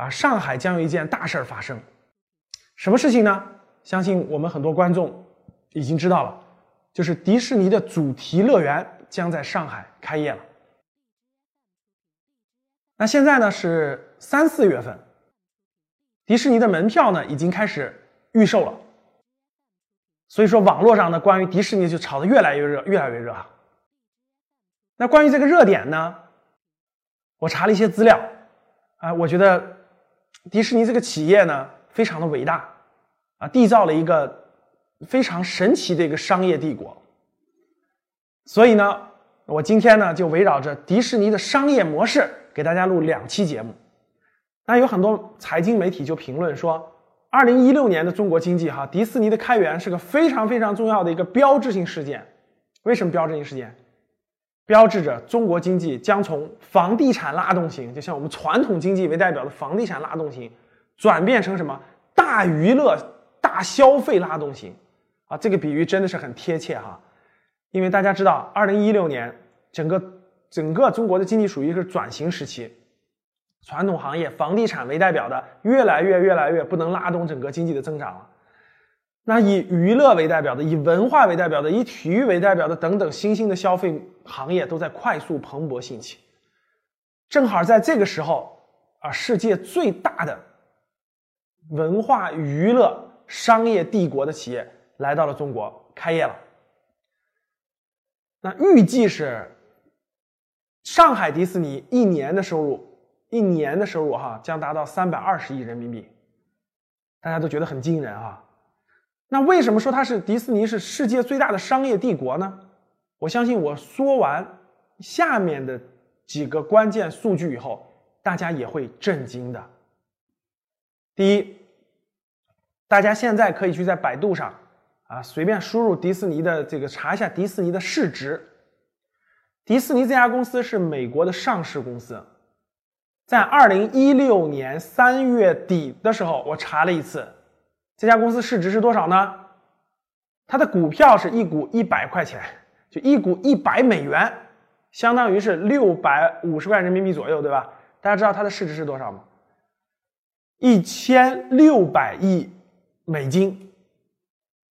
啊，上海将有一件大事儿发生，什么事情呢？相信我们很多观众已经知道了，就是迪士尼的主题乐园将在上海开业了。那现在呢是三四月份，迪士尼的门票呢已经开始预售了，所以说网络上呢关于迪士尼就炒得越来越热，越来越热啊。那关于这个热点呢，我查了一些资料，啊，我觉得。迪士尼这个企业呢，非常的伟大，啊，缔造了一个非常神奇的一个商业帝国。所以呢，我今天呢就围绕着迪士尼的商业模式，给大家录两期节目。那有很多财经媒体就评论说，二零一六年的中国经济哈，迪士尼的开源是个非常非常重要的一个标志性事件。为什么标志性事件？标志着中国经济将从房地产拉动型，就像我们传统经济为代表的房地产拉动型，转变成什么大娱乐、大消费拉动型啊！这个比喻真的是很贴切哈，因为大家知道，二零一六年整个整个中国的经济属于一个转型时期，传统行业房地产为代表的越来越越来越不能拉动整个经济的增长了。那以娱乐为代表的，以文化为代表的，以体育为代表的等等新兴的消费行业都在快速蓬勃兴起。正好在这个时候啊，世界最大的文化娱乐商业帝国的企业来到了中国开业了。那预计是上海迪士尼一年的收入，一年的收入哈将达到三百二十亿人民币，大家都觉得很惊人啊。那为什么说它是迪士尼是世界最大的商业帝国呢？我相信我说完下面的几个关键数据以后，大家也会震惊的。第一，大家现在可以去在百度上啊随便输入迪士尼的这个查一下迪士尼的市值。迪士尼这家公司是美国的上市公司，在二零一六年三月底的时候，我查了一次。这家公司市值是多少呢？它的股票是一股一百块钱，就一股一百美元，相当于是六百五十块人民币左右，对吧？大家知道它的市值是多少吗？一千六百亿美金，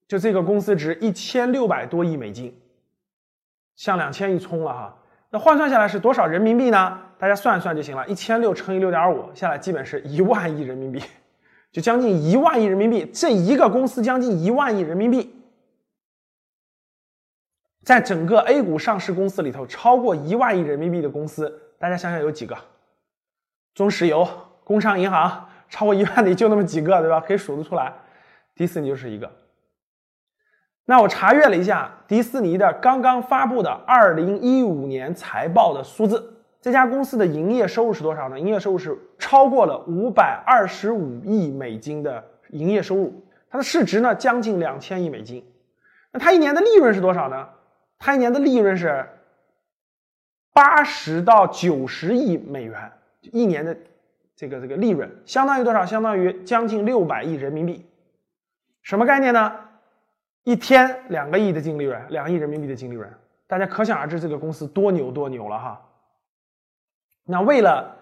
就这个公司值一千六百多亿美金，向两千亿冲了哈。那换算下来是多少人民币呢？大家算一算就行了，一千六乘以六点五，下来基本是一万亿人民币。就将近一万亿人民币，这一个公司将近一万亿人民币，在整个 A 股上市公司里头，超过一万亿人民币的公司，大家想想有几个？中石油、工商银行，超过一万的就那么几个，对吧？可以数得出来。迪士尼就是一个。那我查阅了一下迪士尼的刚刚发布的二零一五年财报的数字。这家公司的营业收入是多少呢？营业收入是超过了五百二十五亿美金的营业收入，它的市值呢将近两千亿美金。那它一年的利润是多少呢？它一年的利润是八十到九十亿美元，一年的这个这个利润相当于多少？相当于将近六百亿人民币。什么概念呢？一天两个亿的净利润，两亿人民币的净利润，大家可想而知这个公司多牛多牛了哈。那为了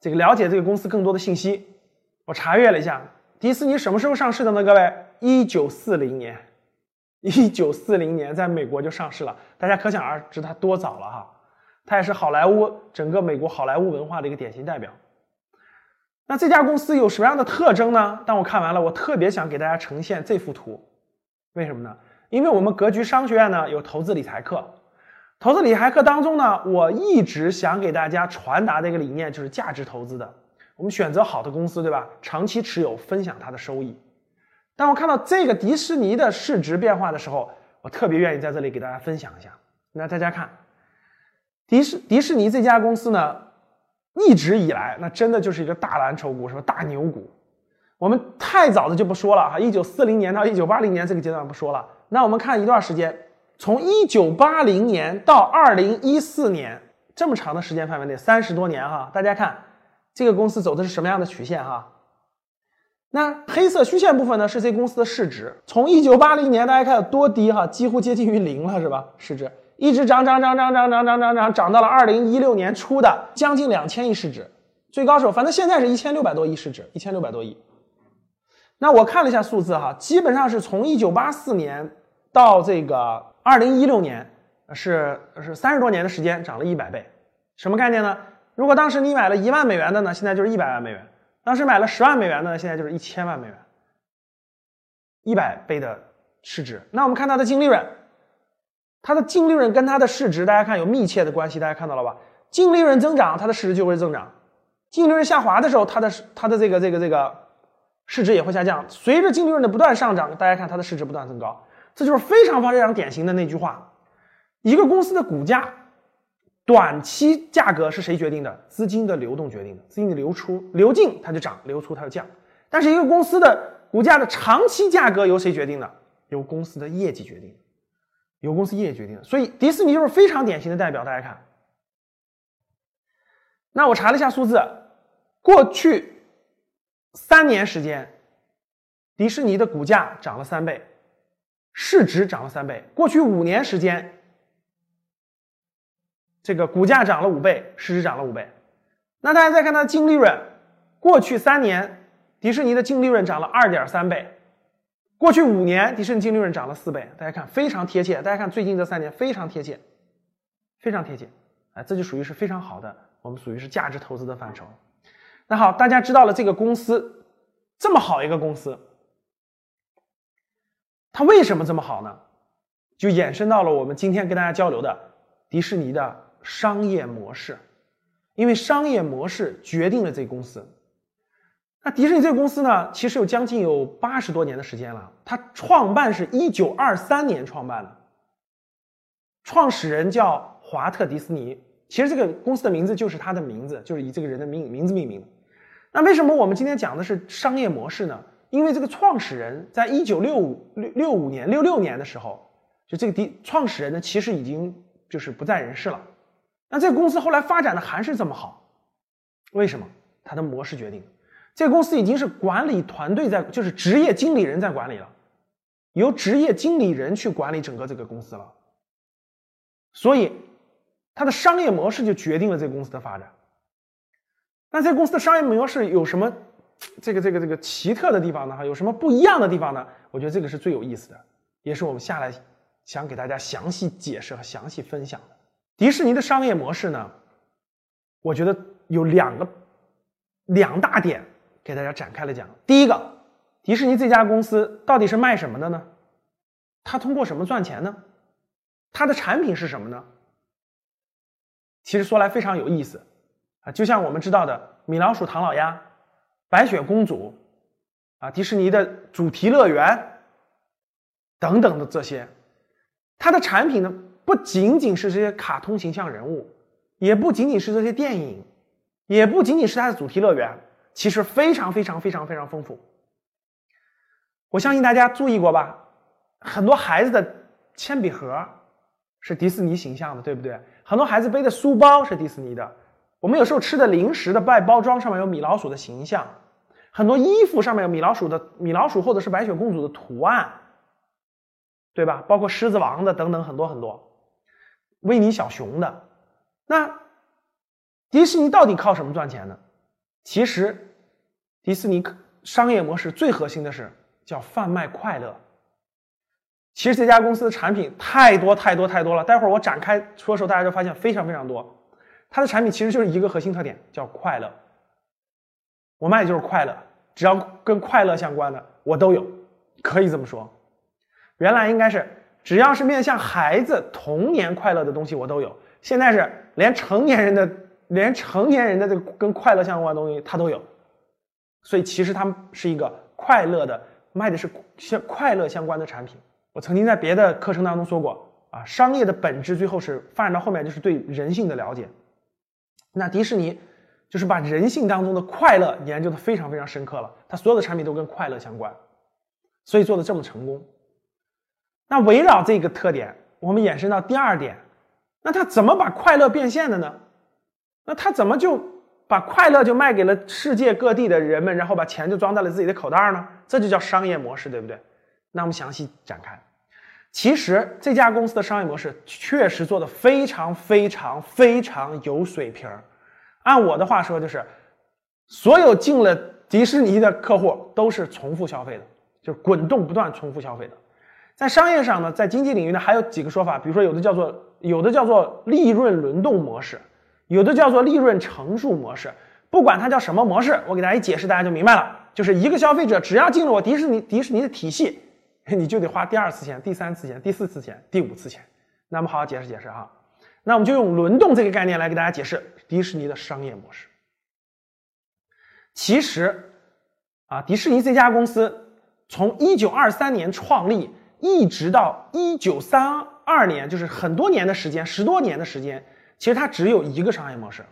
这个了解这个公司更多的信息，我查阅了一下，迪士尼什么时候上市的呢？各位，一九四零年，一九四零年在美国就上市了，大家可想而知它多早了哈。它也是好莱坞整个美国好莱坞文化的一个典型代表。那这家公司有什么样的特征呢？当我看完了，我特别想给大家呈现这幅图，为什么呢？因为我们格局商学院呢有投资理财课。投资理财课当中呢，我一直想给大家传达的一个理念就是价值投资的。我们选择好的公司，对吧？长期持有，分享它的收益。当我看到这个迪士尼的市值变化的时候，我特别愿意在这里给大家分享一下。那大家看，迪士迪士尼这家公司呢，一直以来那真的就是一个大蓝筹股，是吧？大牛股。我们太早的就不说了哈，一九四零年到一九八零年这个阶段不说了。那我们看一段时间，从一九八零年到二零一四年这么长的时间范围内，三十多年哈，大家看这个公司走的是什么样的曲线哈？那黑色虚线部分呢，是这公司的市值，从一九八零年大家看有多低哈，几乎接近于零了是吧？市值一直涨涨涨涨涨涨涨涨涨，涨到了二零一六年初的将近两千亿市值，最高时候反正现在是一千六百多亿市值，一千六百多亿。那我看了一下数字哈，基本上是从一九八四年到这个二零一六年，是是三十多年的时间涨了一百倍，什么概念呢？如果当时你买了一万美元的呢，现在就是一百万美元；当时买了十万美元的呢，现在就是一千万美元，一百倍的市值。那我们看它的净利润，它的净利润跟它的市值，大家看有密切的关系，大家看到了吧？净利润增长，它的市值就会增长；净利润下滑的时候，它的它的这个这个这个。市值也会下降，随着净利润的不断上涨，大家看它的市值不断增高，这就是非常非常典型的那句话：一个公司的股价短期价格是谁决定的？资金的流动决定的，资金的流出流进它就涨，流出它就降。但是一个公司的股价的长期价格由谁决定的？由公司的业绩决定，由公司业绩决定的。所以迪士尼就是非常典型的代表。大家看，那我查了一下数字，过去。三年时间，迪士尼的股价涨了三倍，市值涨了三倍。过去五年时间，这个股价涨了五倍，市值涨了五倍。那大家再看它的净利润，过去三年，迪士尼的净利润涨了二点三倍，过去五年，迪士尼净利润涨了四倍。大家看非常贴切。大家看最近这三年非常贴切，非常贴切。哎，这就属于是非常好的，我们属于是价值投资的范畴。那好，大家知道了这个公司这么好一个公司，它为什么这么好呢？就衍生到了我们今天跟大家交流的迪士尼的商业模式，因为商业模式决定了这个公司。那迪士尼这个公司呢，其实有将近有八十多年的时间了，它创办是一九二三年创办的，创始人叫华特迪斯尼，其实这个公司的名字就是他的名字，就是以这个人的名名字命名。那为什么我们今天讲的是商业模式呢？因为这个创始人在一九六五六六五年六六年的时候，就这个第创始人呢，其实已经就是不在人世了。那这个公司后来发展的还是这么好，为什么？它的模式决定。这个公司已经是管理团队在，就是职业经理人在管理了，由职业经理人去管理整个这个公司了。所以，它的商业模式就决定了这个公司的发展。那这公司的商业模式有什么这个这个这个奇特的地方呢？哈，有什么不一样的地方呢？我觉得这个是最有意思的，也是我们下来想给大家详细解释和详细分享的。迪士尼的商业模式呢，我觉得有两个两大点给大家展开了讲。第一个，迪士尼这家公司到底是卖什么的呢？它通过什么赚钱呢？它的产品是什么呢？其实说来非常有意思啊。就像我们知道的米老鼠、唐老鸭、白雪公主，啊，迪士尼的主题乐园等等的这些，它的产品呢，不仅仅是这些卡通形象人物，也不仅仅是这些电影，也不仅仅是它的主题乐园，其实非常非常非常非常丰富。我相信大家注意过吧？很多孩子的铅笔盒是迪士尼形象的，对不对？很多孩子背的书包是迪士尼的。我们有时候吃的零食的外包装上面有米老鼠的形象，很多衣服上面有米老鼠的米老鼠或者是白雪公主的图案，对吧？包括狮子王的等等很多很多，维尼小熊的。那迪士尼到底靠什么赚钱呢？其实迪士尼商业模式最核心的是叫贩卖快乐。其实这家公司的产品太多太多太多了，待会儿我展开说的时候，大家就发现非常非常多。它的产品其实就是一个核心特点，叫快乐。我卖的就是快乐，只要跟快乐相关的我都有，可以这么说。原来应该是只要是面向孩子童年快乐的东西我都有，现在是连成年人的连成年人的这个跟快乐相关的东西它都有。所以其实他们是一个快乐的，卖的是相快乐相关的产品。我曾经在别的课程当中说过啊，商业的本质最后是发展到后面就是对人性的了解。那迪士尼就是把人性当中的快乐研究的非常非常深刻了。他所有的产品都跟快乐相关，所以做的这么成功。那围绕这个特点，我们延伸到第二点，那他怎么把快乐变现的呢？那他怎么就把快乐就卖给了世界各地的人们，然后把钱就装在了自己的口袋呢？这就叫商业模式，对不对？那我们详细展开。其实这家公司的商业模式确实做的非常非常非常有水平儿按我的话说，就是所有进了迪士尼的客户都是重复消费的，就是滚动不断重复消费的。在商业上呢，在经济领域呢，还有几个说法，比如说有的叫做有的叫做利润轮动模式，有的叫做利润乘数模式。不管它叫什么模式，我给大家一解释，大家就明白了。就是一个消费者只要进了我迪士尼迪士尼的体系。你就得花第二次钱、第三次钱、第四次钱、第五次钱。那我们好好解释解释哈。那我们就用轮动这个概念来给大家解释迪士尼的商业模式。其实啊，迪士尼这家公司从一九二三年创立，一直到一九三二年，就是很多年的时间，十多年的时间，其实它只有一个商业模式，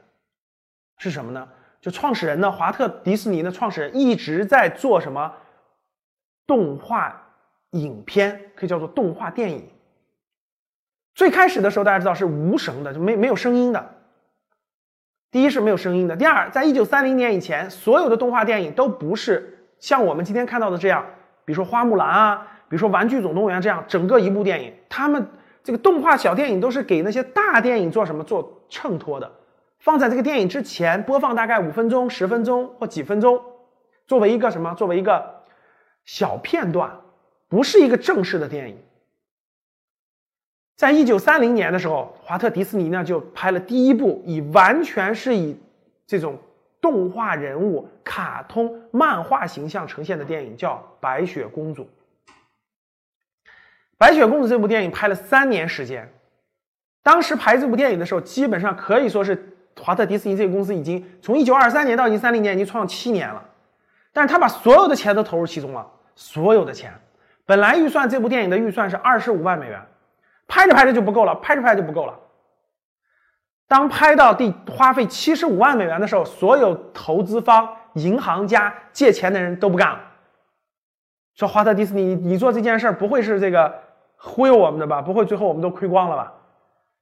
是什么呢？就创始人呢，华特迪士尼的创始人一直在做什么动画。影片可以叫做动画电影。最开始的时候，大家知道是无声的，就没没有声音的。第一是没有声音的，第二，在一九三零年以前，所有的动画电影都不是像我们今天看到的这样，比如说《花木兰》啊，比如说《玩具总动员》这样，整个一部电影，他们这个动画小电影都是给那些大电影做什么做衬托的，放在这个电影之前播放大概五分钟、十分钟或几分钟，作为一个什么？作为一个小片段。不是一个正式的电影。在一九三零年的时候，华特迪士尼呢就拍了第一部以完全是以这种动画人物、卡通、漫画形象呈现的电影，叫《白雪公主》。《白雪公主》这部电影拍了三年时间。当时拍这部电影的时候，基本上可以说是华特迪士尼这个公司已经从一九二三年到一九三零年已经创了七年了。但是他把所有的钱都投入其中了，所有的钱。本来预算这部电影的预算是二十五万美元，拍着拍着就不够了，拍着拍着就不够了。当拍到第花费七十五万美元的时候，所有投资方、银行家、借钱的人都不干了，说华特迪士尼，你做这件事儿不会是这个忽悠我们的吧？不会最后我们都亏光了吧？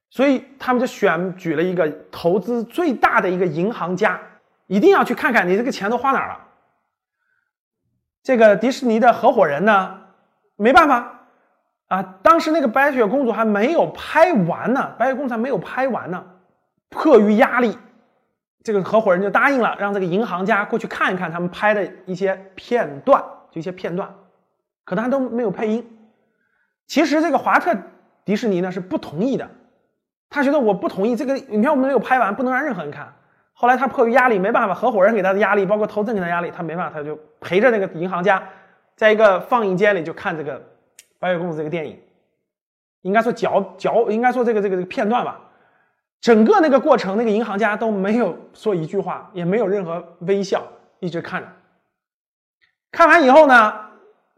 所以他们就选举了一个投资最大的一个银行家，一定要去看看你这个钱都花哪儿了。这个迪士尼的合伙人呢？没办法啊，当时那个白雪公主还没有拍完呢，白雪公主还没有拍完呢。迫于压力，这个合伙人就答应了，让这个银行家过去看一看他们拍的一些片段，就一些片段，可他都没有配音。其实这个华特迪士尼呢是不同意的，他觉得我不同意这个影片我们没有拍完，不能让任何人看。后来他迫于压力，没办法，合伙人给他的压力，包括投资人给他压力，他没办法，他就陪着那个银行家。在一个放映间里就看这个《白雪公主》这个电影，应该说脚脚应该说这个这个这个片段吧。整个那个过程，那个银行家都没有说一句话，也没有任何微笑，一直看着。看完以后呢，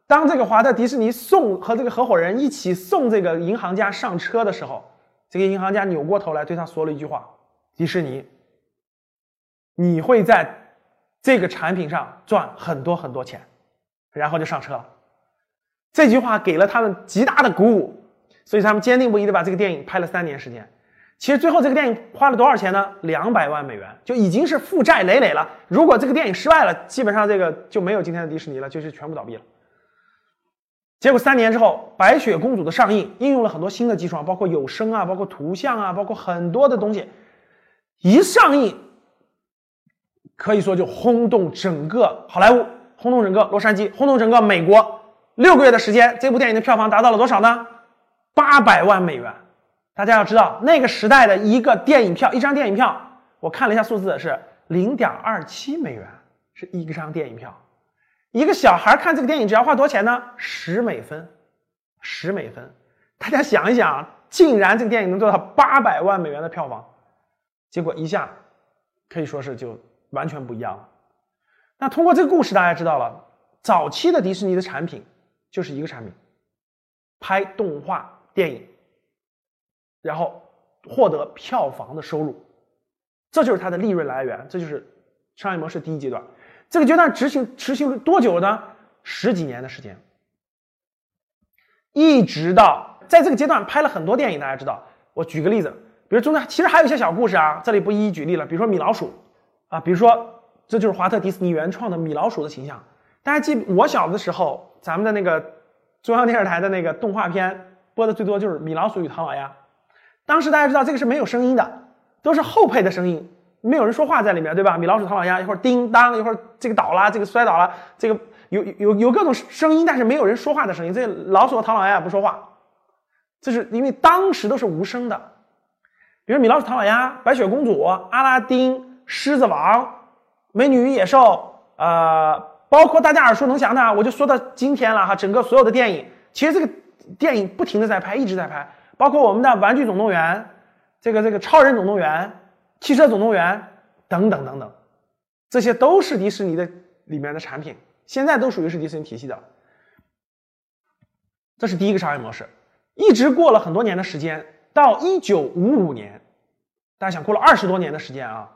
当这个华特迪士尼送和这个合伙人一起送这个银行家上车的时候，这个银行家扭过头来对他说了一句话：“迪士尼，你会在这个产品上赚很多很多钱。”然后就上车了，这句话给了他们极大的鼓舞，所以他们坚定不移的把这个电影拍了三年时间。其实最后这个电影花了多少钱呢？两百万美元，就已经是负债累累了。如果这个电影失败了，基本上这个就没有今天的迪士尼了，就是全部倒闭了。结果三年之后，《白雪公主》的上映应用了很多新的技术，包括有声啊，包括图像啊，包括很多的东西，一上映，可以说就轰动整个好莱坞。轰动整个洛杉矶，轰动整个美国。六个月的时间，这部电影的票房达到了多少呢？八百万美元。大家要知道，那个时代的一个电影票，一张电影票，我看了一下数字是零点二七美元，是一张电影票。一个小孩看这个电影只要花多少钱呢？十美分，十美分。大家想一想，竟然这个电影能做到八百万美元的票房，结果一下可以说是就完全不一样了。那通过这个故事，大家知道了，早期的迪士尼的产品就是一个产品，拍动画电影，然后获得票房的收入，这就是它的利润来源，这就是商业模式第一阶段。这个阶段执行执行了多久呢？十几年的时间，一直到在这个阶段拍了很多电影。大家知道，我举个例子，比如中间其实还有一些小故事啊，这里不一一举例了。比如说米老鼠啊，比如说这就是华特迪士尼原创的米老鼠的形象。大家记，我小的时候，咱们的那个中央电视台的那个动画片播的最多就是米老鼠与唐老鸭。当时大家知道这个是没有声音的，都是后配的声音。没有人说话在里面，对吧？米老鼠、唐老鸭，一会儿叮当，一会儿这个倒了，这个摔倒了，这个有有有各种声音，但是没有人说话的声音。这老鼠和唐老鸭也不说话，这是因为当时都是无声的。比如米老鼠、唐老鸭、白雪公主、阿拉丁、狮子王、美女与野兽，呃，包括大家耳熟能详的，我就说到今天了哈。整个所有的电影，其实这个电影不停的在拍，一直在拍，包括我们的《玩具总动员》，这个这个《超人总动员》。汽车总动员等等等等，这些都是迪士尼的里面的产品，现在都属于是迪士尼体系的。这是第一个商业模式，一直过了很多年的时间，到一九五五年，大家想过了二十多年的时间啊，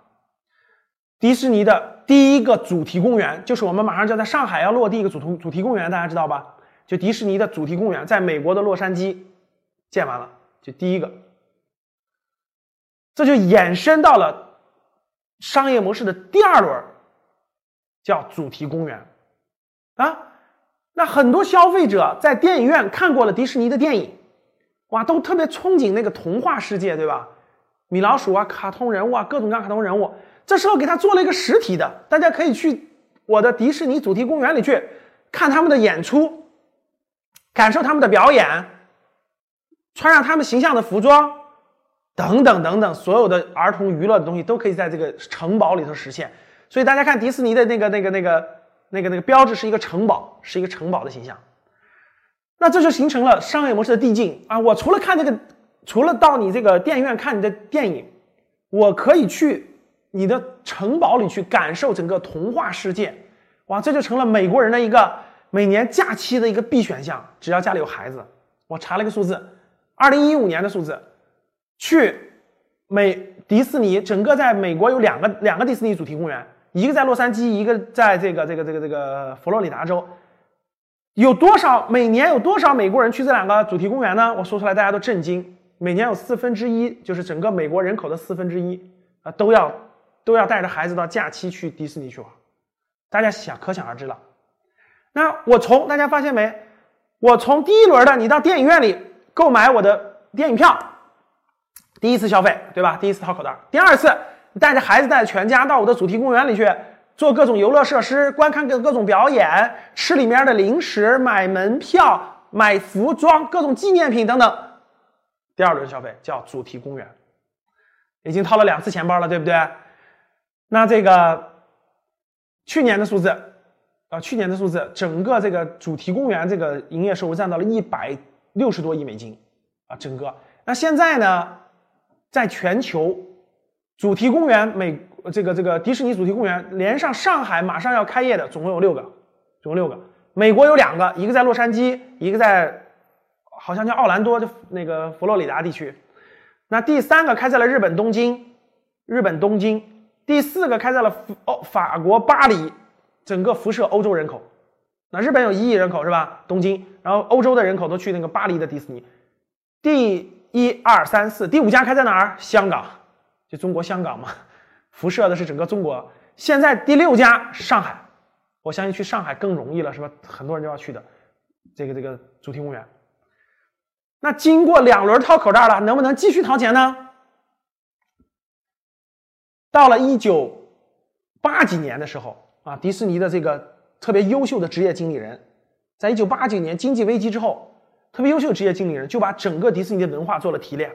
迪士尼的第一个主题公园，就是我们马上就要在上海要落地一个主题主题公园，大家知道吧？就迪士尼的主题公园，在美国的洛杉矶建完了，就第一个。这就衍生到了商业模式的第二轮，叫主题公园啊。那很多消费者在电影院看过了迪士尼的电影，哇，都特别憧憬那个童话世界，对吧？米老鼠啊，卡通人物啊，各种各样卡通人物。这时候给他做了一个实体的，大家可以去我的迪士尼主题公园里去看他们的演出，感受他们的表演，穿上他们形象的服装。等等等等，所有的儿童娱乐的东西都可以在这个城堡里头实现。所以大家看迪士尼的那个、那个、那个、那个、那个标志是一个城堡，是一个城堡的形象。那这就形成了商业模式的递进啊！我除了看这个，除了到你这个电影院看你的电影，我可以去你的城堡里去感受整个童话世界。哇，这就成了美国人的一个每年假期的一个必选项。只要家里有孩子，我查了一个数字，二零一五年的数字。去美迪士尼，整个在美国有两个两个迪士尼主题公园，一个在洛杉矶，一个在这个这个这个这个佛罗里达州。有多少每年有多少美国人去这两个主题公园呢？我说出来大家都震惊。每年有四分之一，就是整个美国人口的四分之一啊，都要都要带着孩子到假期去迪士尼去玩。大家想可想而知了。那我从大家发现没？我从第一轮的你到电影院里购买我的电影票。第一次消费，对吧？第一次掏口袋。第二次，带着孩子，带着全家到我的主题公园里去做各种游乐设施，观看各各种表演，吃里面的零食，买门票，买服装，各种纪念品等等。第二轮消费叫主题公园，已经掏了两次钱包了，对不对？那这个去年的数字啊，去年的数字，整个这个主题公园这个营业收入占到了一百六十多亿美金啊，整个。那现在呢？在全球，主题公园美这个这个迪士尼主题公园连上上海马上要开业的总共有六个，总共六个。美国有两个，一个在洛杉矶，一个在好像叫奥兰多，就那个佛罗里达地区。那第三个开在了日本东京，日本东京。第四个开在了欧法国巴黎，整个辐射欧洲人口。那日本有一亿人口是吧？东京，然后欧洲的人口都去那个巴黎的迪士尼。第一二三四，第五家开在哪儿？香港，就中国香港嘛，辐射的是整个中国。现在第六家上海，我相信去上海更容易了，是吧？很多人都要去的，这个这个主题公园。那经过两轮掏口袋了，能不能继续掏钱呢？到了一九八几年的时候啊，迪士尼的这个特别优秀的职业经理人，在一九八九年经济危机之后。特别优秀的职业经理人就把整个迪士尼的文化做了提炼，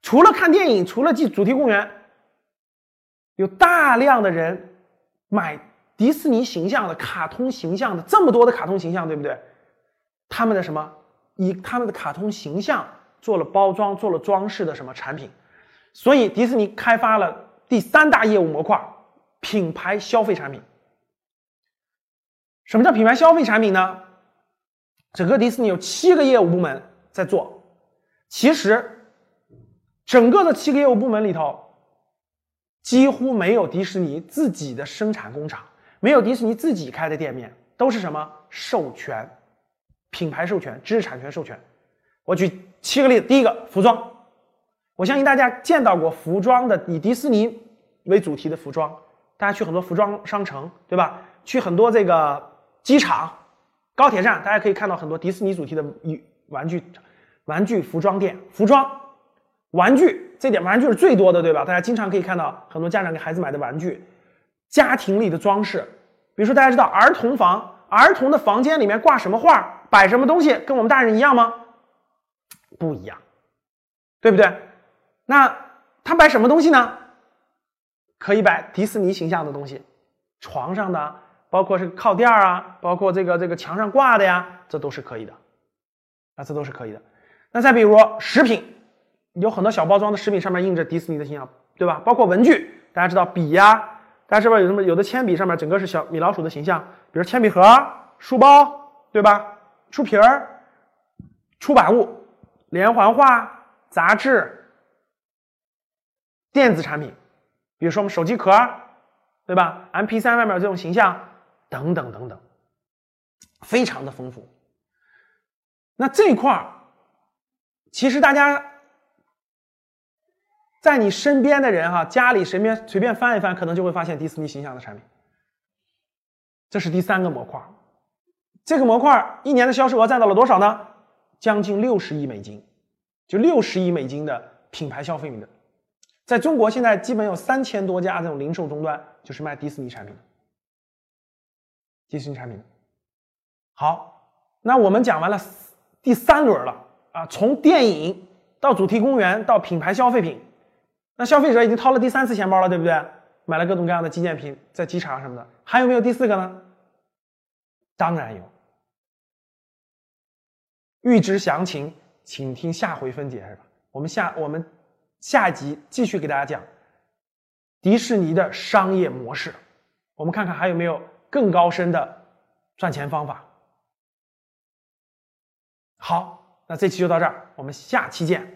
除了看电影，除了进主题公园，有大量的人买迪士尼形象的卡通形象的这么多的卡通形象，对不对？他们的什么以他们的卡通形象做了包装，做了装饰的什么产品？所以迪士尼开发了第三大业务模块——品牌消费产品。什么叫品牌消费产品呢？整个迪士尼有七个业务部门在做，其实整个的七个业务部门里头，几乎没有迪士尼自己的生产工厂，没有迪士尼自己开的店面，都是什么授权、品牌授权、知识产权授权。我举七个例子，第一个服装，我相信大家见到过服装的以迪士尼为主题的服装，大家去很多服装商城，对吧？去很多这个机场、高铁站，大家可以看到很多迪士尼主题的玩具、玩具服装店，服装、玩具，这点玩具是最多的，对吧？大家经常可以看到很多家长给孩子买的玩具，家庭里的装饰，比如说大家知道儿童房，儿童的房间里面挂什么画，摆什么东西，跟我们大人一样吗？不一样，对不对？那他摆什么东西呢？可以摆迪士尼形象的东西，床上的，包括是靠垫啊，包括这个这个墙上挂的呀，这都是可以的，啊，这都是可以的。那再比如食品，有很多小包装的食品上面印着迪士尼的形象，对吧？包括文具，大家知道笔呀，大家是不是有什么有的铅笔上面整个是小米老鼠的形象？比如铅笔盒、书包，对吧？书皮儿、出版物。连环画、杂志、电子产品，比如说我们手机壳，对吧？MP3 外面这种形象，等等等等，非常的丰富。那这块儿，其实大家在你身边的人哈，家里身边随便翻一翻，可能就会发现迪士尼形象的产品。这是第三个模块，这个模块一年的销售额占到了多少呢？将近六十亿美金，就六十亿美金的品牌消费品的，在中国现在基本有三千多家这种零售终端，就是卖迪士尼产品的，迪士尼产品。好，那我们讲完了第三轮了啊，从电影到主题公园到品牌消费品，那消费者已经掏了第三次钱包了，对不对？买了各种各样的纪念品，在机场什么的，还有没有第四个呢？当然有。预知详情，请听下回分解，是吧？我们下我们下一集继续给大家讲迪士尼的商业模式，我们看看还有没有更高深的赚钱方法。好，那这期就到这儿，我们下期见。